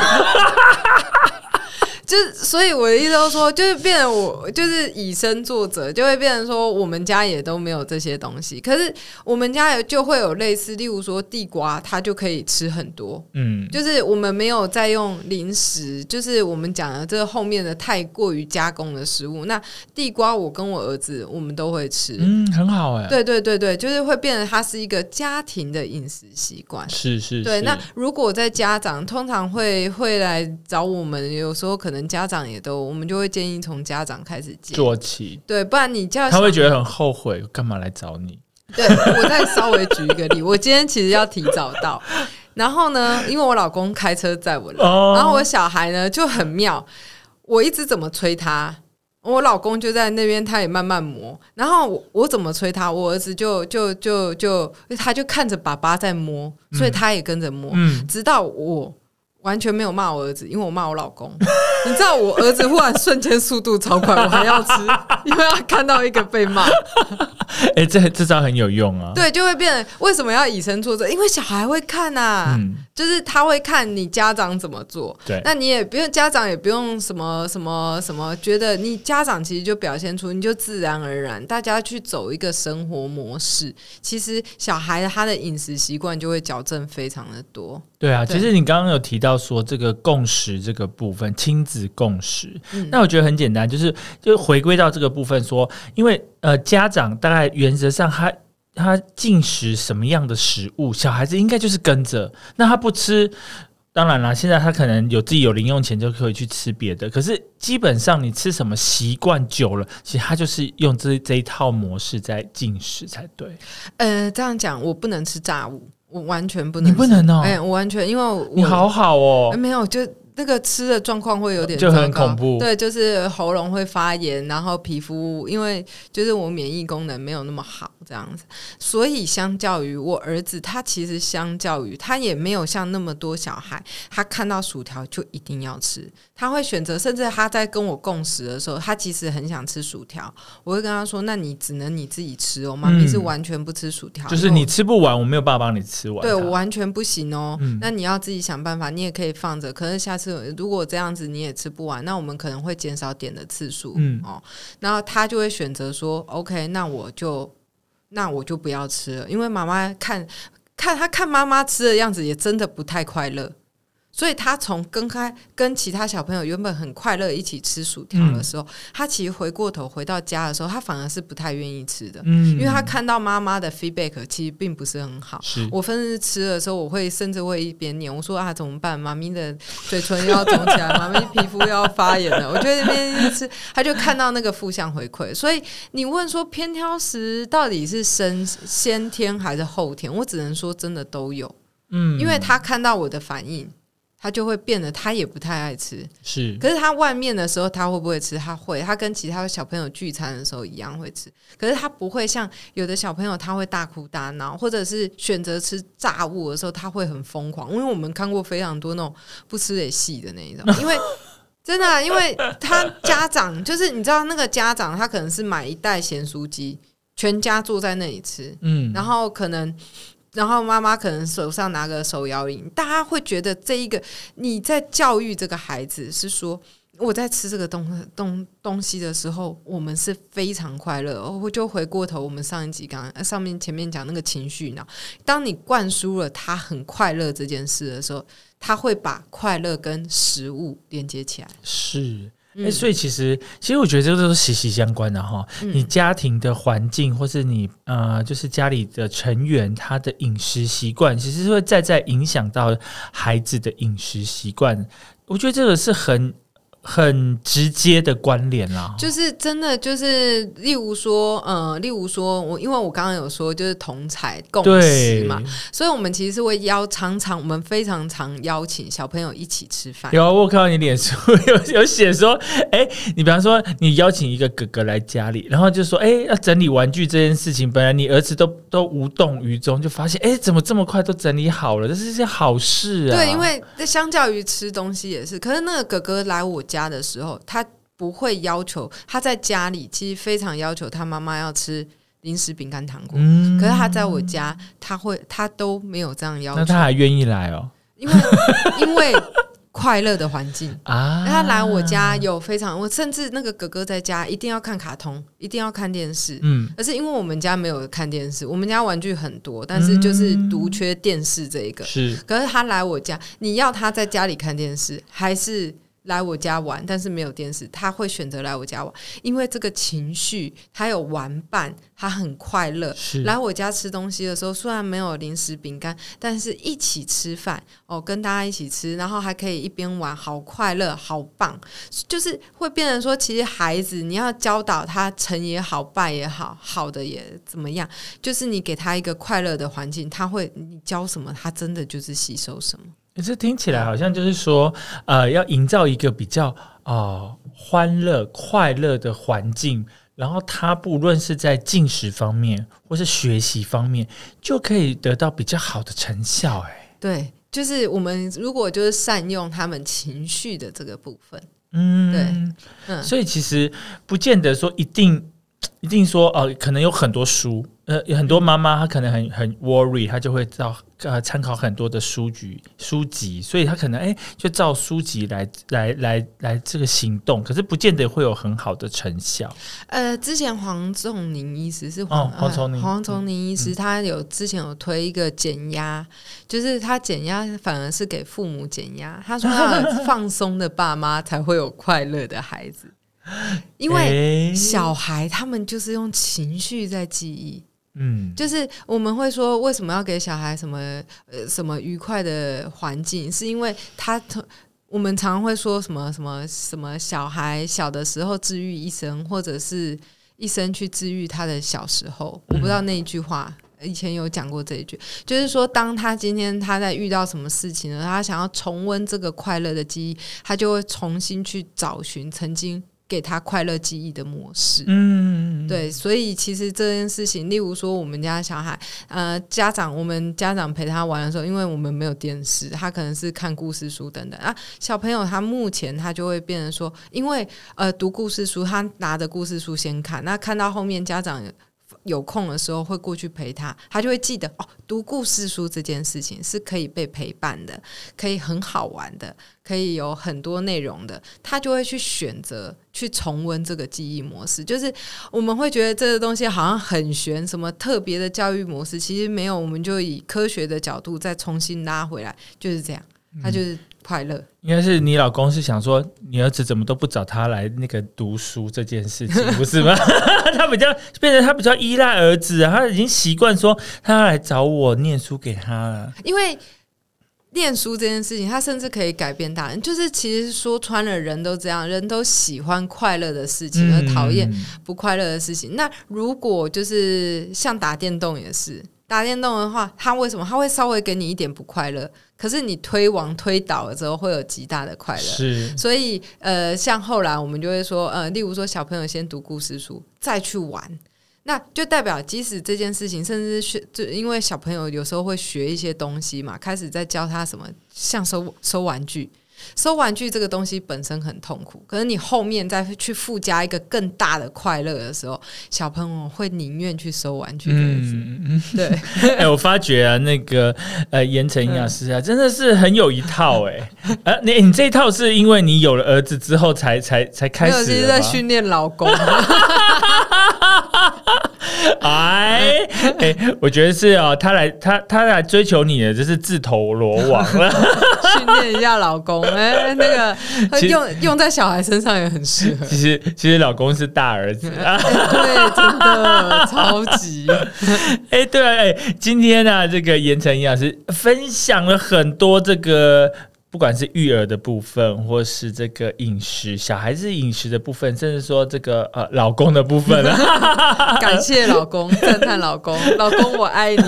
Speaker 2: 就是，所以我的意思就是说，就是变成我就是以身作则，就会变成说，我们家也都没有这些东西。可是我们家也就会有类似，例如说地瓜，它就可以吃很多。
Speaker 1: 嗯，
Speaker 2: 就是我们没有在用零食，就是我们讲的这后面的太过于加工的食物。那地瓜，我跟我儿子我们都会吃。
Speaker 1: 嗯，很好哎。
Speaker 2: 对对对对，就是会变成它是一个家庭的饮食习惯。
Speaker 1: 是是，
Speaker 2: 对，那如果在家长通常会会来找我们，有时候可能家长也都，我们就会建议从家长开始戒。
Speaker 1: 做起，
Speaker 2: 对，不然你叫
Speaker 1: 他会觉得很后悔，干嘛来找你？[LAUGHS]
Speaker 2: 对，我再稍微举一个例，我今天其实要提早到，然后呢，因为我老公开车载我来，
Speaker 1: 哦
Speaker 2: 然后我小孩呢就很妙，我一直怎么催他，我老公就在那边，他也慢慢磨，然后我我怎么催他，我儿子就就就就他就看着爸爸在摸，所以他也跟着摸，
Speaker 1: 嗯，
Speaker 2: 直到我。完全没有骂我儿子，因为我骂我老公。你知道我儿子忽然瞬间速度超快，我还要吃，因为他看到一个被骂。[LAUGHS]
Speaker 1: 哎，这这招很有用啊。
Speaker 2: 对，就会变得为什么要以身作则？因为小孩会看呐、
Speaker 1: 嗯，
Speaker 2: 就是他会看你家长怎么做，
Speaker 1: 对，
Speaker 2: 那你也不用家长也不用什么什么什么，觉得你家长其实就表现出你就自然而然，大家去走一个生活模式，其实小孩他的饮食习惯就会矫正非常的多。
Speaker 1: 对啊，
Speaker 2: 对
Speaker 1: 其实你刚刚有提到说这个共识这个部分，亲子共识，
Speaker 2: 嗯
Speaker 1: 那我觉得很简单，就是就回归到这个部分说，因为呃家长大概原则上他他进食什么样的食物，小孩子应该就是跟着，那他不吃。当然啦，现在他可能有自己有零用钱就可以去吃别的，可是基本上你吃什么习惯久了，其实他就是用这这一套模式在进食才对。
Speaker 2: 呃，这样讲，我不能吃炸物，我完全不能吃，
Speaker 1: 你不能哦
Speaker 2: 哎、我完全因为我
Speaker 1: 你好好哦
Speaker 2: 呃，没有就。那个吃的状况会有点
Speaker 1: 就很恐怖
Speaker 2: 对，就是喉咙会发炎，然后皮肤因为就是我免疫功能没有那么好这样子，所以相较于我儿子，他其实相较于他也没有像那么多小孩，他看到薯条就一定要吃，他会选择，甚至他在跟我共食的时候，他其实很想吃薯条，我会跟他说：“那你只能你自己吃哦，妈咪是
Speaker 1: 嗯
Speaker 2: 完全不吃薯条，
Speaker 1: 就是你吃不完，我没有办法帮你吃完。
Speaker 2: 对我完全不行哦。
Speaker 1: 嗯
Speaker 2: 那你要自己想办法，你也可以放着。可是下次如果这样子你也吃不完，那我们可能会减少点的次数。
Speaker 1: 嗯
Speaker 2: 哦，然后他就会选择说：“OK，那我就那我就不要吃了，因为妈妈看看他看妈妈吃的样子，也真的不太快乐。”所以他从跟开跟其他小朋友原本很快乐一起吃薯条的时候，他其实回过头回到家的时候，他反而是不太愿意吃的，
Speaker 1: 嗯
Speaker 2: 因为他看到妈妈的 feedback 其实并不是很好。我分日吃的时候，我会甚至会一边念，我说啊怎么办？妈咪的嘴唇又要肿起来，[LAUGHS] 妈咪皮肤又要发炎了。我就在那边吃，他就看到那个负向回馈。所以你问说偏挑食到底是生先天还是后天？我只能说真的都有，
Speaker 1: 嗯
Speaker 2: 因为他看到我的反应。他就会变得，他也不太爱吃。
Speaker 1: 是
Speaker 2: 可是他外面的时候，他会不会吃？他会，他跟其他的小朋友聚餐的时候一样会吃。可是他不会像有的小朋友，他会大哭大闹，或者是选择吃炸物的时候，他会很疯狂。因为我们看过非常多那种不吃也细的那一种，因为。[LAUGHS] 真的啊、因为他家长就是你知道那个家长，他可能是买一袋咸酥鸡，全家坐在那里吃，
Speaker 1: 嗯
Speaker 2: 然后可能，然后妈妈可能手上拿个手摇铃，大家会觉得这一个你在教育这个孩子是说。我在吃这个东东东西的时候，我们是非常快乐。我就回过头，我们上一集刚上面前面讲那个情绪呢，当你灌输了他很快乐这件事的时候，他会把快乐跟食物连接起来。
Speaker 1: 是。哎、
Speaker 2: 嗯
Speaker 1: 所以其实，其实我觉得这个都是息息相关的哈。
Speaker 2: 嗯
Speaker 1: 你家庭的环境，或是你呃，就是家里的成员他的饮食习惯，其实是会再再影响到孩子的饮食习惯。我觉得这个是很很直接的关联啦。
Speaker 2: 就是真的，就是例如说，呃，例如说我，因为我刚刚有说，就是同才共识嘛，所以我们其实是会邀常常，我们非常常邀请小朋友一起吃饭。
Speaker 1: 有啊，我看到你脸书有有写说，哎、你比方说你邀请一个哥哥来家里，然后就说，哎、要整理玩具这件事情，本来你儿子都都无动于衷，就发现，哎、怎么这么快都整理好了？这是一件好事啊。
Speaker 2: 对，因为相较于吃东西也是，可是那个哥哥来我家的时候，他不会要求他在家里，其实非常要求他妈妈要吃零食、饼干、糖果。
Speaker 1: 嗯
Speaker 2: 可是他在我家，他会他都没有这样要求
Speaker 1: 那他，还愿意来哦 [LAUGHS]
Speaker 2: 因为因为快乐的环境。
Speaker 1: 啊？
Speaker 2: 他来我家有非常，我甚至那个哥哥在家一定要看卡通，一定要看电视。
Speaker 1: 嗯，
Speaker 2: 而是因为我们家没有看电视，我们家玩具很多，但是就是独缺电视这一个。
Speaker 1: 是
Speaker 2: 可是他来我家，你要他在家里看电视，还是来我家玩？但是没有电视，他会选择来我家玩，因为这个情绪，他有玩伴，他很快乐。来我家吃东西的时候，虽然没有零食饼干，但是一起吃饭哦，跟大家一起吃，然后还可以一边玩，好快乐，好棒。就是会变成说，其实孩子你要教导他成也好，败也好，好的也怎么样，就是你给他一个快乐的环境，他会你教什么，他真的就是吸收什么。
Speaker 1: 可是听起来好像就是说，呃，要营造一个比较呃欢乐、快乐的环境，然后他不论是在进食方面或是学习方面，就可以得到比较好的成效。哎，
Speaker 2: 对，就是我们如果就是善用他们情绪的这个部分，
Speaker 1: 嗯，
Speaker 2: 对嗯，
Speaker 1: 所以其实不见得说一定一定说呃，可能有很多书，呃，有很多妈妈她可能很很 worry，她就会照呃参考很多的书籍书籍，所以她可能哎就照书籍来来来来这个行动，可是不见得会有很好的成效。
Speaker 2: 呃，之前黄仲宁医师是黄、
Speaker 1: 哦黄崇宁
Speaker 2: 呃黄崇宁医师，他有之前有推一个减压，就是他减压反而是给父母减压。他说 [LAUGHS] 放松的爸妈才会有快乐的孩子，[LAUGHS] 因为
Speaker 1: 哎
Speaker 2: 小孩他们就是用情绪在记忆。
Speaker 1: 嗯，
Speaker 2: 就是我们会说，为什么要给小孩什么呃什么愉快的环境？是因为他我们常常会说什么什么什么小孩小的时候治愈一生，或者是一生去治愈他的小时候。我不知道那一句话。以前有讲过这一句，就是说，当他今天他在遇到什么事情呢？他想要重温这个快乐的记忆，他就会重新去找寻曾经给他快乐记忆的模式。
Speaker 1: 嗯，
Speaker 2: 对，所以其实这件事情，例如说，我们家小孩，呃，家长，我们家长陪他玩的时候，因为我们没有电视，他可能是看故事书等等啊。小朋友他目前他就会变成说，因为呃读故事书，他拿着故事书先看，那看到后面家长。有空的时候会过去陪他，他就会记得哦，读故事书这件事情是可以被陪伴的，可以很好玩的，可以有很多内容的，他就会去选择去重温这个记忆模式。就是我们会觉得这个东西好像很玄，什么特别的教育模式，其实没有，我们就以科学的角度再重新拉回来，就是这样，他就是。快乐
Speaker 1: 应该是你老公是想说，你儿子怎么都不找他来那个读书这件事情，[LAUGHS] 不是吗？[LAUGHS] 他比较变成他比较依赖儿子，他已经习惯说他要来找我念书给他了。
Speaker 2: 因为念书这件事情，他甚至可以改变大人。就是其实说穿了，人都这样，人都喜欢快乐的事情，而讨厌不快乐的事情。那如果就是像打电动也是。打电动的话，他为什么他会稍微给你一点不快乐？可是你推王推倒了之后，会有极大的快乐。
Speaker 1: 是，
Speaker 2: 所以呃，像后来我们就会说，呃，例如说小朋友先读故事书，再去玩，那就代表即使这件事情，甚至是就因为小朋友有时候会学一些东西嘛，开始在教他什么，像收收玩具。收玩具这个东西本身很痛苦，可是你后面再去附加一个更大的快乐的时候，小朋友会宁愿去收玩具。嗯，[LAUGHS] 对。[LAUGHS]
Speaker 1: 哎，我发觉啊，那个呃，盐城营养师啊，真的是很有一套哎。[LAUGHS] 呃，你你这一套是因为你有了儿子之后才才才开始？
Speaker 2: 其实在训练老公。[LAUGHS]
Speaker 1: 哎哎，我觉得是哦，他来他他来追求你的，就是自投罗网了。[LAUGHS]
Speaker 2: 训练一下老公，哎，那个 [LAUGHS] 用用在小孩身上也很适合。
Speaker 1: 其实其实老公是大儿子
Speaker 2: 啊，对，真的超级。
Speaker 1: 哎，对啊，哎，今天呢，这个盐城营养师分享了很多这个。不管是育儿的部分，或是这个饮食，小孩子饮食的部分，甚至说这个呃老公的部分 [LAUGHS]
Speaker 2: 感谢老公，赞叹老公，老公我爱你，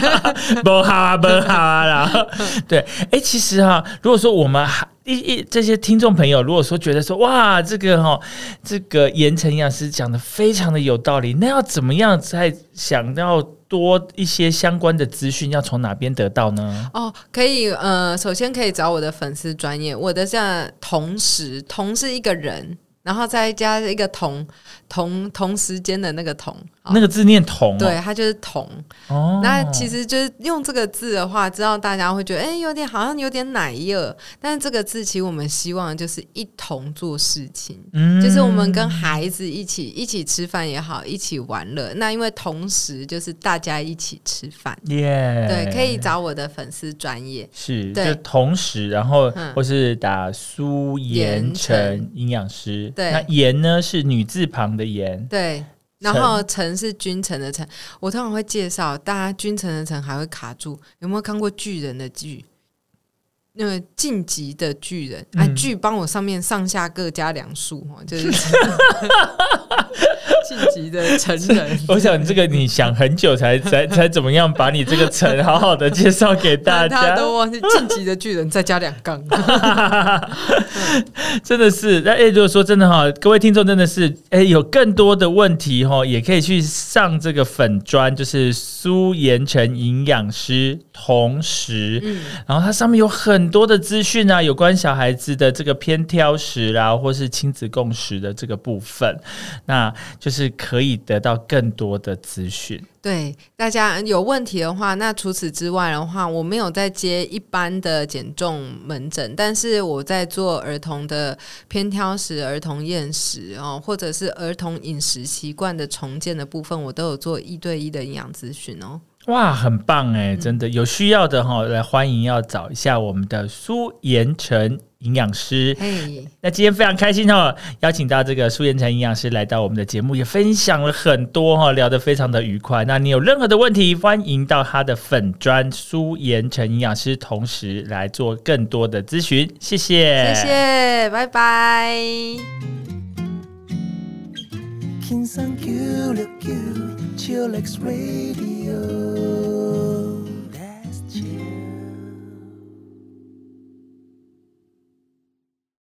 Speaker 2: [LAUGHS]
Speaker 1: 不好啊，不好啊，然后对，哎，其实哈，如果说我们还。一一这些听众朋友，如果说觉得说哇，这个哈，这个盐城营养师讲的非常的有道理，那要怎么样才想要多一些相关的资讯，要从哪边得到呢？
Speaker 2: 哦，可以，呃，首先可以找我的粉丝专业，我的像同时同是一个人。然后再加一个同同同时间的那个同，
Speaker 1: 那个字念同，
Speaker 2: 对，它就是同。哦，那其实就是用这个字的话，知道大家会觉得，哎，有点好像有点奶热。但是这个字，其实我们希望就是一同做事情，嗯，就是我们跟孩子一起一起吃饭也好，一起玩乐。那因为同时就是大家一起吃饭，耶，对，可以找我的粉丝专业。
Speaker 1: 是，就同时，然后或是打苏盐城营养师。对。那盐呢是女字旁的盐，
Speaker 2: 对，然后城是君臣的臣。我通常会介绍大家君臣的臣还会卡住，有没有看过巨人的巨？那个晋级的巨人啊，巨帮我上面上下各加两数哦，就是 [LAUGHS] 晋级的成人。[LAUGHS]
Speaker 1: 我想这个你想很久才才才怎么样把你这个成好好的介绍给大家，[LAUGHS]
Speaker 2: 都忘记晋级的巨人再加两杠，[LAUGHS]
Speaker 1: 真的是。那哎，如果说真的哈，各位听众真的是哎有更多的问题哈，也可以去上这个粉砖，就是苏盐城营养师，同时，然后它上面有很。很多的资讯啊，有关小孩子的这个偏挑食啊，或是亲子共识的这个部分，那就是可以得到更多的资讯。
Speaker 2: 对大家有问题的话，那除此之外的话，我没有在接一般的减重门诊，但是我在做儿童的偏挑食、儿童厌食哦，或者是儿童饮食习惯的重建的部分，我都有做一对一的营养咨询哦。
Speaker 1: 哇，很棒哎，真的有需要的哈，来欢迎要找一下我们的苏延成营养师。
Speaker 2: 嘿，
Speaker 1: 那今天非常开心哦，邀请到这个苏延成营养师来到我们的节目，也分享了很多哈、聊得非常的愉快。那你有任何的问题，欢迎到他的粉专苏延成营养师，同时来做更多的咨询。谢谢，
Speaker 2: 谢谢，拜拜。
Speaker 3: 天生 Chillax Radio.